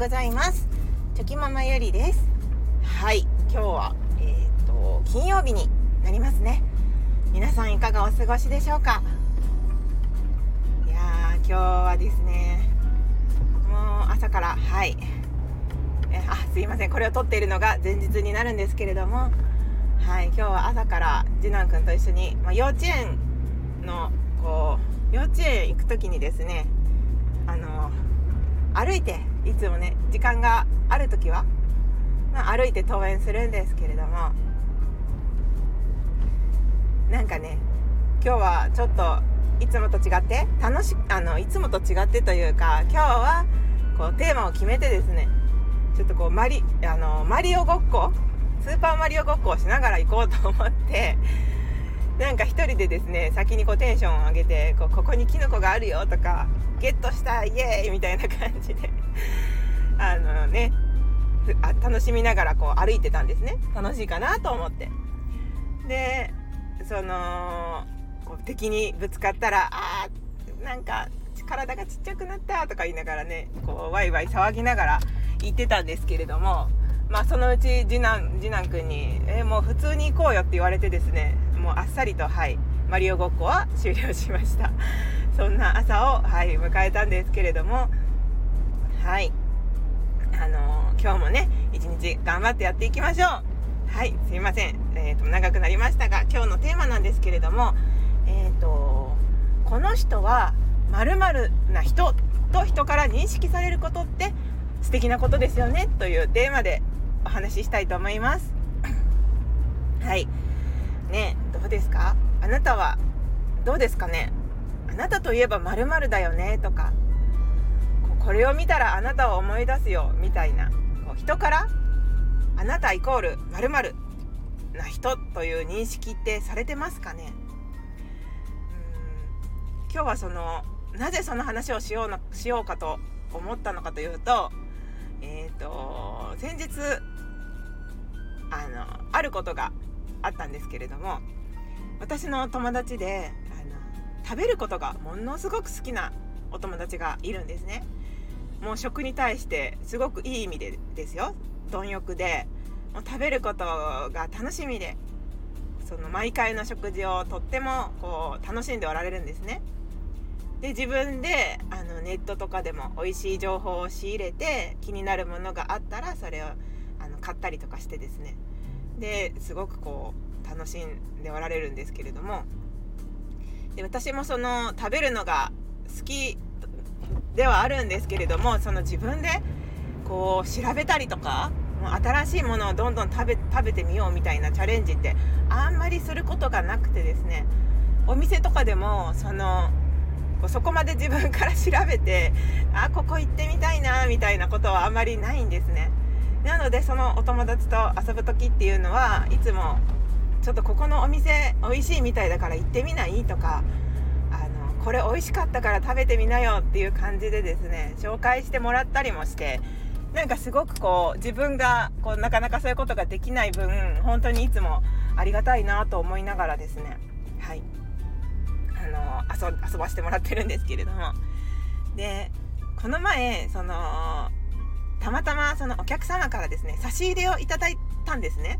ございます。チョキママゆりです。はい今日はえっ、ー、と金曜日になりますね。皆さんいかがお過ごしでしょうか？いやー今日はですねもう朝からはい。えあすいません。これを撮っているのが前日になるんですけれどもはい今日は朝から次男くんと一緒に、まあ、幼稚園のこう幼稚園行く時にですねあの歩いていつもね時間がある時は、まあ、歩いて登園するんですけれどもなんかね今日はちょっといつもと違って楽しあのいつもと違ってというか今日はこうテーマを決めてですねちょっとこうマリあのマリオごっこスーパーマリオごっこをしながら行こうと思ってなんか一人でですね先にこうテンションを上げてこうここにキノコがあるよとかゲットしたイエーイみたいな感じで あのねあ楽しみながらこう歩いてたんですね。楽しいかなと思って。でそのこう敵にぶつかったらあーなんか体がちっちゃくなったとか言いながらねこうワイワイ騒ぎながら行ってたんですけれどもまあそのうち次男次男君に「えもう普通に行こうよ」って言われてですねもうあっさりとはいマリオごっこは終了しました。そんな朝をはい迎えたんですけれどもはい。あのー、今日もね一日頑張ってやっていきましょう。はいすいません、えーと、長くなりましたが今日のテーマなんですけれどもえっ、ー、とこの人はまるな人と人から認識されることって素敵なことですよねというテーマでお話ししたいと思います。はい。ねどうですか？あなたはどうですかね？あなたといえばまるだよねとかこれを見たらあなたを思い出すよみたいな。こう人からあなたイコールまるな人という認識ってされてますかね？うん。今日はそのなぜその話をしようのしようかと思ったのかというとえっ、ー、と先日あのあることがあったんですけれども私の友達であの食べることがものすごく好きなお友達がいるんですね。もう食に対してすごくいい意味でですよ。貪欲でもう食べることが楽しみでその毎回の食事をとってもこう楽しんでおられるんですね。で自分であのネットとかでも美味しい情報を仕入れて気になるものがあったらそれをあの買ったりとかしてですね。ですごくこう楽しんでおられるんですけれども。で私もその食べるのが好きではあるんですけれどもその自分でこう調べたりとか新しいものをどんどん食べ食べてみようみたいなチャレンジってあんまりすることがなくてですねお店とかでもそのそこまで自分から調べてあここ行ってみたいなみたいなことはあんまりないんですね。なのでそのお友達と遊ぶ時っていうのはいつもちょっとここのお店美味しいみたいだから行ってみないとかこれ美味しかったから食べてみなよっていう感じでですね紹介してもらったりもしてなんかすごくこう自分がこうなかなかそういうことができない分本当にいつもありがたいなと思いながらですねはい。あの遊ばしてもらってるんですけれども。でこの前そのたまたまそのお客様からですね差し入れをいただいたんですね。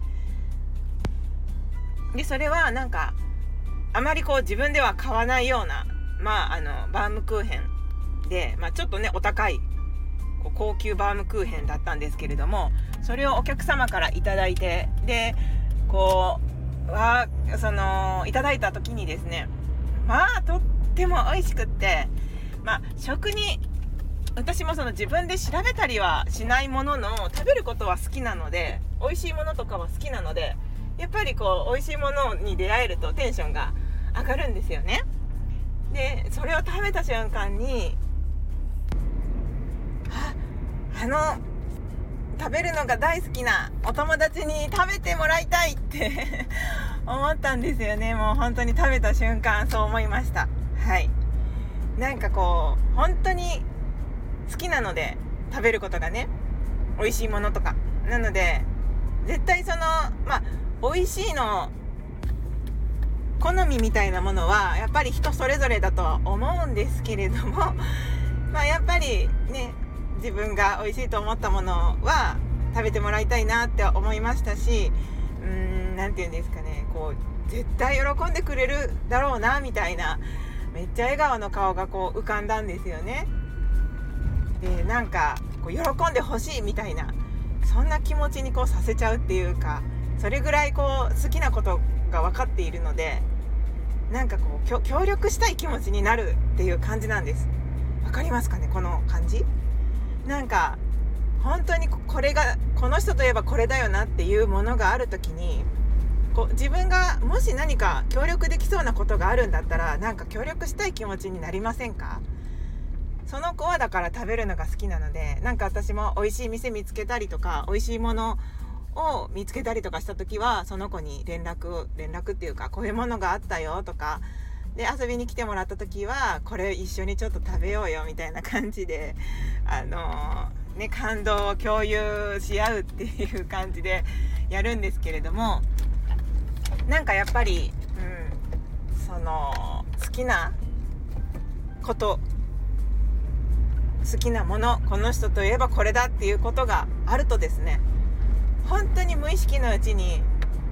でそれはなんかあまりこう自分では買わないようなまああのバームクーヘンで、まあ、ちょっとねお高いこう高級バームクーヘンだったんですけれどもそれをお客様から頂いてでこうはそのいただいた時にですねまあとっても美味しくってまあ食に私もその自分で調べたりはしないものの食べることは好きなので美味しいものとかは好きなのでやっぱりこう美味しいものに出会えるとテンションが上がるんですよね。でそれを食べた瞬間にああの食べるのが大好きなお友達に食べてもらいたいって 思ったんですよね。もう本当に食べた瞬間そう思いました。はい。なんかこう本当に好きなので食べることがね美味しいものとか。なので絶対そのまあ美味しいの好みみたいなものはやっぱり人それぞれだとは思うんですけれども まあやっぱりね自分が美味しいと思ったものは食べてもらいたいなって思いましたしうーん何て言うんですかねこう絶対喜んでくれるだろうなみたいなめっちゃ笑顔の顔がこう浮かんだんですよね。でなんかこう喜んでほしいみたいなそんな気持ちにこうさせちゃうっていうかそれぐらいこう好きなことが分かっているのでなんかこう協力したい気持ちになるっていう感じなんです。分かりますかねこの感じ？なんか本当にこれがこの人といえばこれだよなっていうものがある時にこう自分がもし何か協力できそうなことがあるんだったらなんか協力したい気持ちになりませんか？その子はだから食べるのが好きなのでなんか私も美味しい店見つけたりとか美味しいものを見つけたりとかした時はその子に連絡連絡っていうかこういうものがあったよとかで遊びに来てもらった時はこれ一緒にちょっと食べようよみたいな感じで あのー、ね感動を共有し合うっていう感じで やるんですけれどもなんかやっぱり、うん、その好きなこと好きなものこの人といえばこれだっていうことがあるとですね本当に無意識のうちに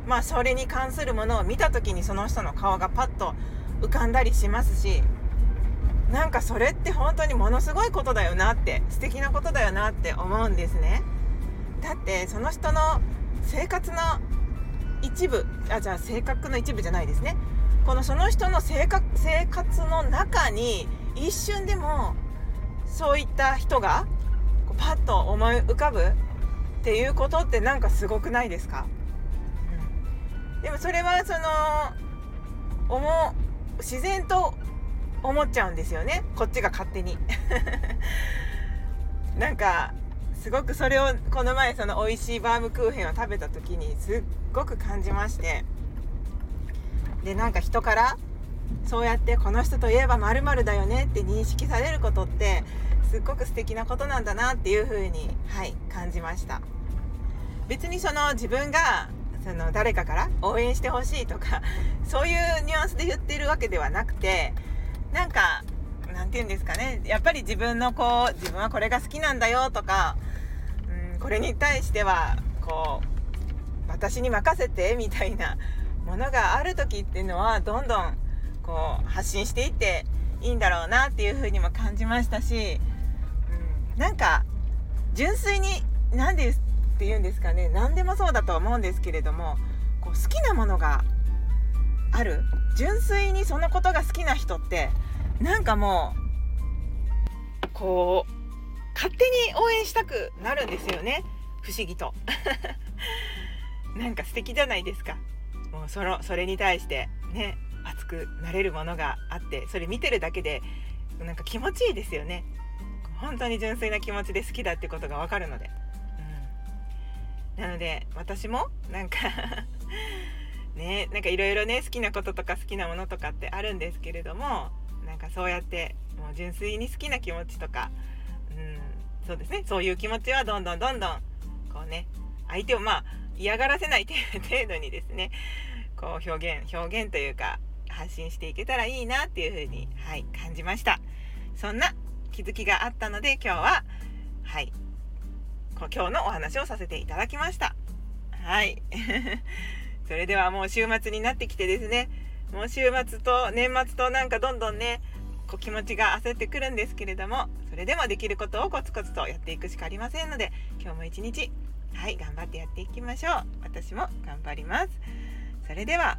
まあそれに関するものを見た時にその人の顔がパッと浮かんだりしますしなんかそれって本当にものすごいことだよなって素敵なことだよなって思うんですね。だってその人の生活の一部あじゃあ性格の一部じゃないですね。このその人の生活生活の中に一瞬でもそういった人がパッと思い浮かぶっていうことってなんかすごくないですか、うん、でもそれはその思自然と思っちゃうんですよね。こっちが勝手に。なんかすごくそれをこの前その美味しいバームクーヘンを食べた時にすっごく感じまして。でなんか人からそうやってこの人といえばまるだよねって認識されることってすっごく素敵なことなんだなっていう風にはい感じました。別にその自分がその誰かから応援してほしいとか そういうニュアンスで言ってるわけではなくてなんか何て言うんですかね。やっぱり自分のこう自分はこれが好きなんだよとか、うん、これに対してはこう私に任せてみたいなものがある時っていうのはどんどんこう発信していっていいんだろうなっていうふうにも感じましたし、うん、なんか純粋に何でって言うんですかね何でもそうだと思うんですけれどもこう好きなものがある純粋にそのことが好きな人ってなんかもうこう勝手に応援したくなるんですよね不思議と。なんか素敵じゃないですか。もうそのそれに対してね。くなれるものがあってそれ見てるだけでなんか気持ちいいですよね。本当に純粋な気持ちで好きだってことがわかるので、うん、なので私もなんか ねなんかいろいろね好きなこととか好きなものとかってあるんですけれどもなんかそうやってもう純粋に好きな気持ちとか、うん、そうですね。そういう気持ちはどんどんどんどんこうね相手をまあ嫌がらせない 程度にですねこう表現表現というか発信していけたらいいなっていうふうに、はい、感じました。そんな気づきがあったので今日ははい今日のお話をさせていただきました。はい。それではもう週末になってきてですねもう週末と年末となんかどんどんねこう気持ちが焦ってくるんですけれどもそれでもできることをコツコツとやっていくしかありませんので今日も一日はい頑張ってやっていきましょう。私も頑張ります。それでは